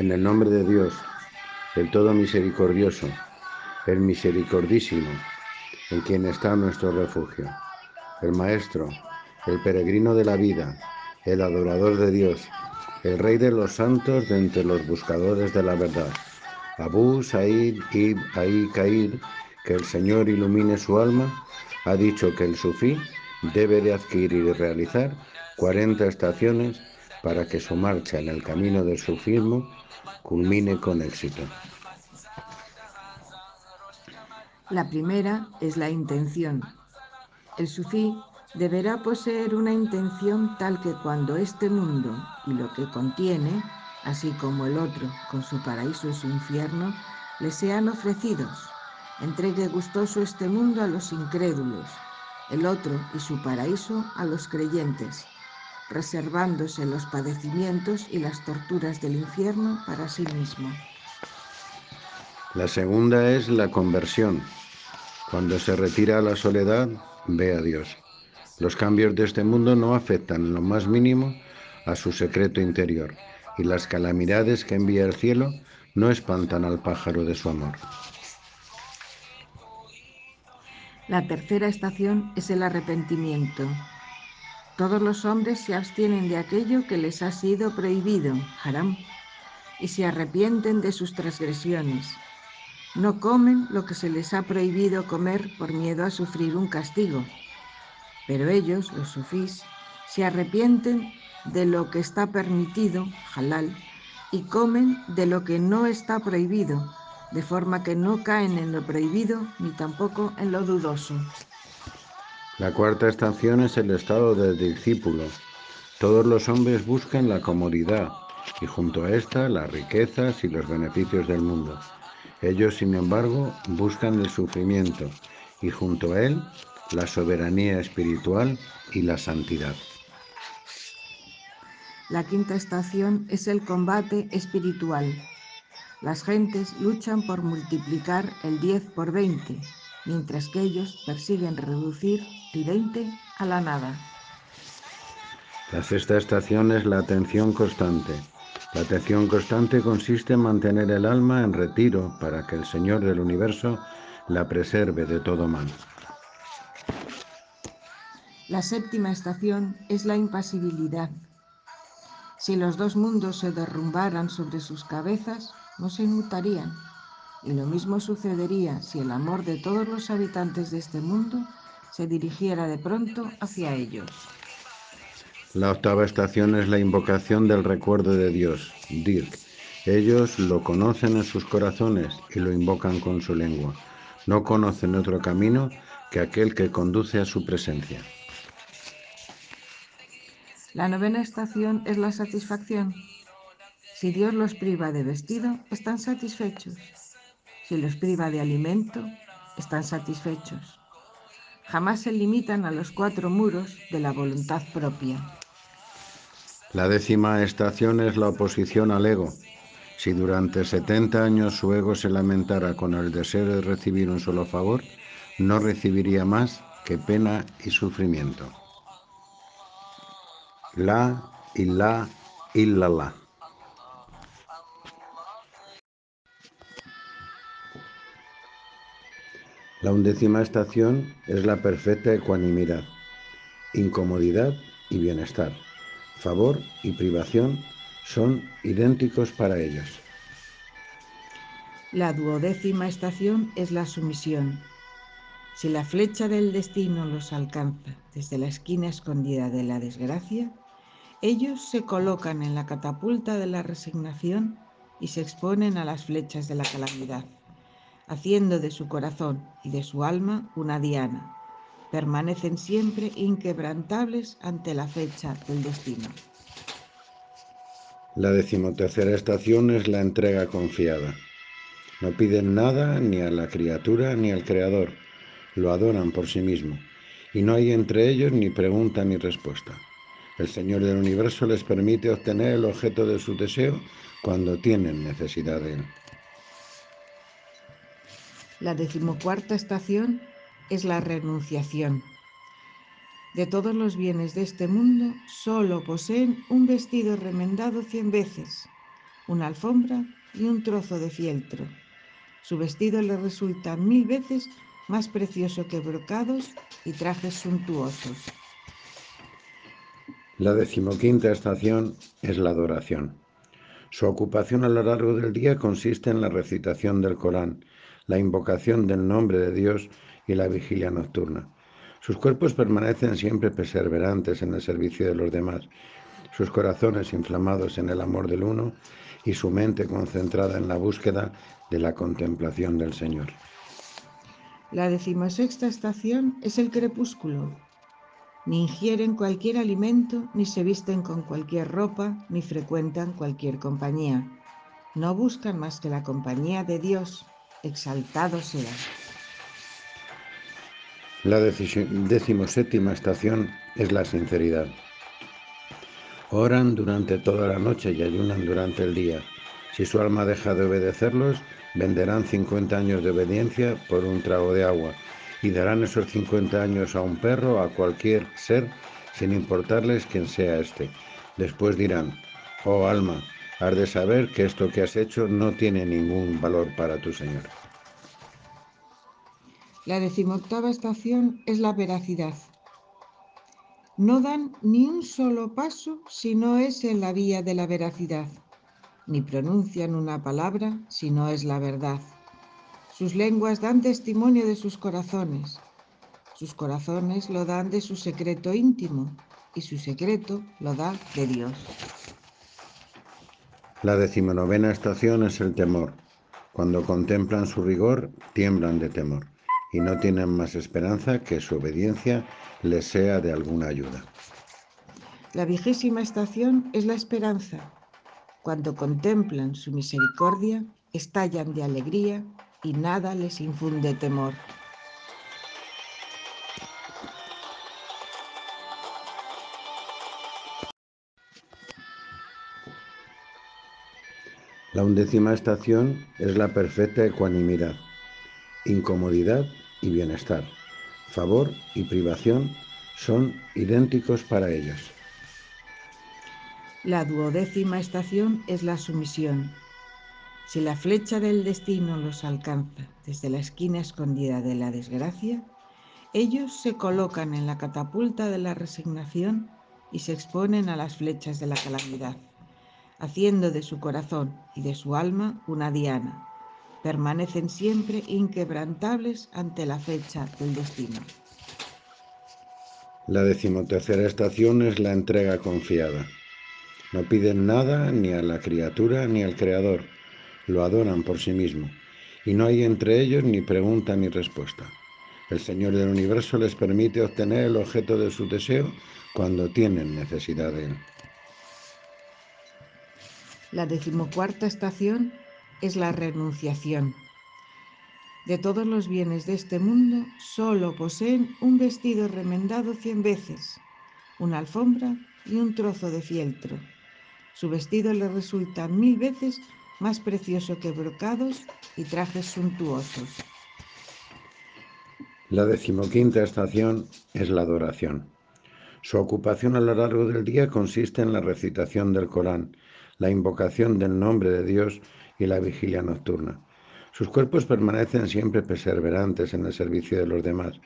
En el nombre de Dios, el Todo Misericordioso, el Misericordísimo, en quien está nuestro refugio, el Maestro, el peregrino de la vida, el adorador de Dios, el Rey de los santos de entre los buscadores de la verdad. Abu Said ibn Ahí Kair, que el Señor ilumine su alma, ha dicho que el sufí debe de adquirir y realizar 40 estaciones para que su marcha en el camino del sufismo culmine con éxito. La primera es la intención. El sufí deberá poseer una intención tal que cuando este mundo y lo que contiene, así como el otro con su paraíso y su infierno, le sean ofrecidos. Entregue gustoso este mundo a los incrédulos, el otro y su paraíso a los creyentes, reservándose los padecimientos y las torturas del infierno para sí mismo. La segunda es la conversión. Cuando se retira a la soledad, ve a Dios. Los cambios de este mundo no afectan en lo más mínimo a su secreto interior y las calamidades que envía el cielo no espantan al pájaro de su amor. La tercera estación es el arrepentimiento. Todos los hombres se abstienen de aquello que les ha sido prohibido, haram, y se arrepienten de sus transgresiones. No comen lo que se les ha prohibido comer por miedo a sufrir un castigo. Pero ellos, los sufís, se arrepienten de lo que está permitido, halal, y comen de lo que no está prohibido, de forma que no caen en lo prohibido ni tampoco en lo dudoso. La cuarta estación es el estado del discípulo. Todos los hombres buscan la comodidad y junto a esta las riquezas y los beneficios del mundo. Ellos, sin embargo, buscan el sufrimiento y junto a él la soberanía espiritual y la santidad. La quinta estación es el combate espiritual. Las gentes luchan por multiplicar el 10 por 20 mientras que ellos persiguen reducir el 20 a la nada. La sexta estación es la atención constante. La atención constante consiste en mantener el alma en retiro para que el Señor del universo la preserve de todo mal. La séptima estación es la impasibilidad. Si los dos mundos se derrumbaran sobre sus cabezas, no se inmutarían y lo mismo sucedería si el amor de todos los habitantes de este mundo se dirigiera de pronto hacia ellos. La octava estación es la invocación del recuerdo de Dios, Dirk. Ellos lo conocen en sus corazones y lo invocan con su lengua. No conocen otro camino que aquel que conduce a su presencia. La novena estación es la satisfacción. Si Dios los priva de vestido, están satisfechos. Si los priva de alimento, están satisfechos. Jamás se limitan a los cuatro muros de la voluntad propia. La décima estación es la oposición al ego. Si durante 70 años su ego se lamentara con el deseo de recibir un solo favor, no recibiría más que pena y sufrimiento. La, la, la. La undécima estación es la perfecta ecuanimidad, incomodidad y bienestar. Favor y privación son idénticos para ellos. La duodécima estación es la sumisión. Si la flecha del destino los alcanza desde la esquina escondida de la desgracia, ellos se colocan en la catapulta de la resignación y se exponen a las flechas de la calamidad haciendo de su corazón y de su alma una diana. Permanecen siempre inquebrantables ante la fecha del destino. La decimotercera estación es la entrega confiada. No piden nada ni a la criatura ni al Creador, lo adoran por sí mismo, y no hay entre ellos ni pregunta ni respuesta. El Señor del universo les permite obtener el objeto de su deseo cuando tienen necesidad de él. La decimocuarta estación es la renunciación. De todos los bienes de este mundo, solo poseen un vestido remendado cien veces, una alfombra y un trozo de fieltro. Su vestido le resulta mil veces más precioso que brocados y trajes suntuosos. La decimoquinta estación es la adoración. Su ocupación a lo largo del día consiste en la recitación del Corán, la invocación del nombre de Dios y la vigilia nocturna. Sus cuerpos permanecen siempre perseverantes en el servicio de los demás, sus corazones inflamados en el amor del uno y su mente concentrada en la búsqueda de la contemplación del Señor. La decimosexta estación es el crepúsculo. Ni ingieren cualquier alimento, ni se visten con cualquier ropa, ni frecuentan cualquier compañía. No buscan más que la compañía de Dios, exaltado sea. La decimoséptima estación es la sinceridad. Oran durante toda la noche y ayunan durante el día. Si su alma deja de obedecerlos, venderán 50 años de obediencia por un trago de agua y darán esos 50 años a un perro a cualquier ser sin importarles quién sea éste. Después dirán, oh alma, has de saber que esto que has hecho no tiene ningún valor para tu Señor. La decimoctava estación es la veracidad. No dan ni un solo paso si no es en la vía de la veracidad, ni pronuncian una palabra si no es la verdad. Sus lenguas dan testimonio de sus corazones, sus corazones lo dan de su secreto íntimo y su secreto lo da de Dios. La decimonovena estación es el temor. Cuando contemplan su rigor, tiemblan de temor y no tienen más esperanza que su obediencia les sea de alguna ayuda. La vigésima estación es la esperanza. Cuando contemplan su misericordia, estallan de alegría y nada les infunde temor. La undécima estación es la perfecta ecuanimidad, incomodidad y bienestar favor y privación son idénticos para ellos. La duodécima estación es la sumisión. Si la flecha del destino los alcanza desde la esquina escondida de la desgracia, ellos se colocan en la catapulta de la resignación y se exponen a las flechas de la calamidad, haciendo de su corazón y de su alma una diana, permanecen siempre inquebrantables ante la fecha del destino. La decimotercera estación es la entrega confiada. No piden nada ni a la criatura ni al Creador, lo adoran por sí mismo, y no hay entre ellos ni pregunta ni respuesta. El Señor del universo les permite obtener el objeto de su deseo cuando tienen necesidad de él. La decimocuarta estación es la renunciación. De todos los bienes de este mundo, solo poseen un vestido remendado cien veces, una alfombra y un trozo de fieltro. Su vestido le resulta mil veces más precioso que brocados y trajes suntuosos. La decimoquinta estación es la adoración. Su ocupación a lo largo del día consiste en la recitación del Corán, la invocación del nombre de Dios y la vigilia nocturna. Sus cuerpos permanecen siempre perseverantes en el servicio de los demás,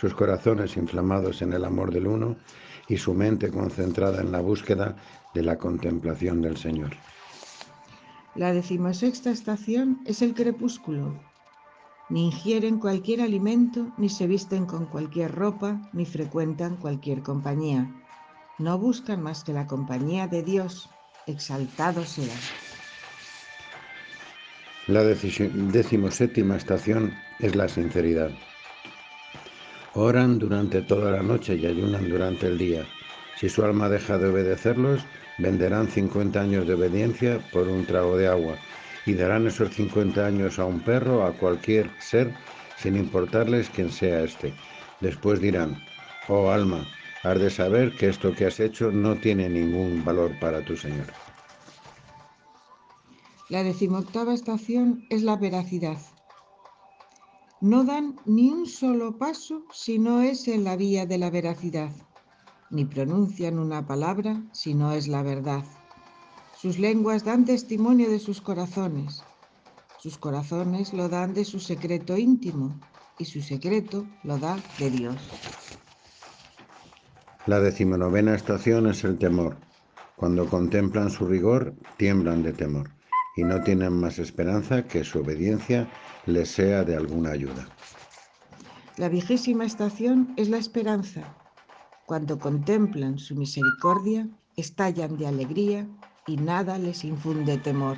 sus corazones inflamados en el amor del uno y su mente concentrada en la búsqueda de la contemplación del Señor. La decimosexta estación es el crepúsculo. Ni ingieren cualquier alimento, ni se visten con cualquier ropa, ni frecuentan cualquier compañía. No buscan más que la compañía de Dios, exaltado sea. La decimoséptima estación es la sinceridad. Oran durante toda la noche y ayunan durante el día. Si su alma deja de obedecerlos, venderán 50 años de obediencia por un trago de agua y darán esos 50 años a un perro a cualquier ser sin importarles quién sea éste. Después dirán, oh alma, has de saber que esto que has hecho no tiene ningún valor para tu Señor. La decimoctava estación es la veracidad. No dan ni un solo paso si no es en la vía de la veracidad, ni pronuncian una palabra si no es la verdad. Sus lenguas dan testimonio de sus corazones. Sus corazones lo dan de su secreto íntimo y su secreto lo da de Dios. La decimonovena estación es el temor. Cuando contemplan su rigor, tiemblan de temor y no tienen más esperanza que su obediencia les sea de alguna ayuda. La vigésima estación es la esperanza. Cuando contemplan su misericordia, estallan de alegría y nada les infunde temor.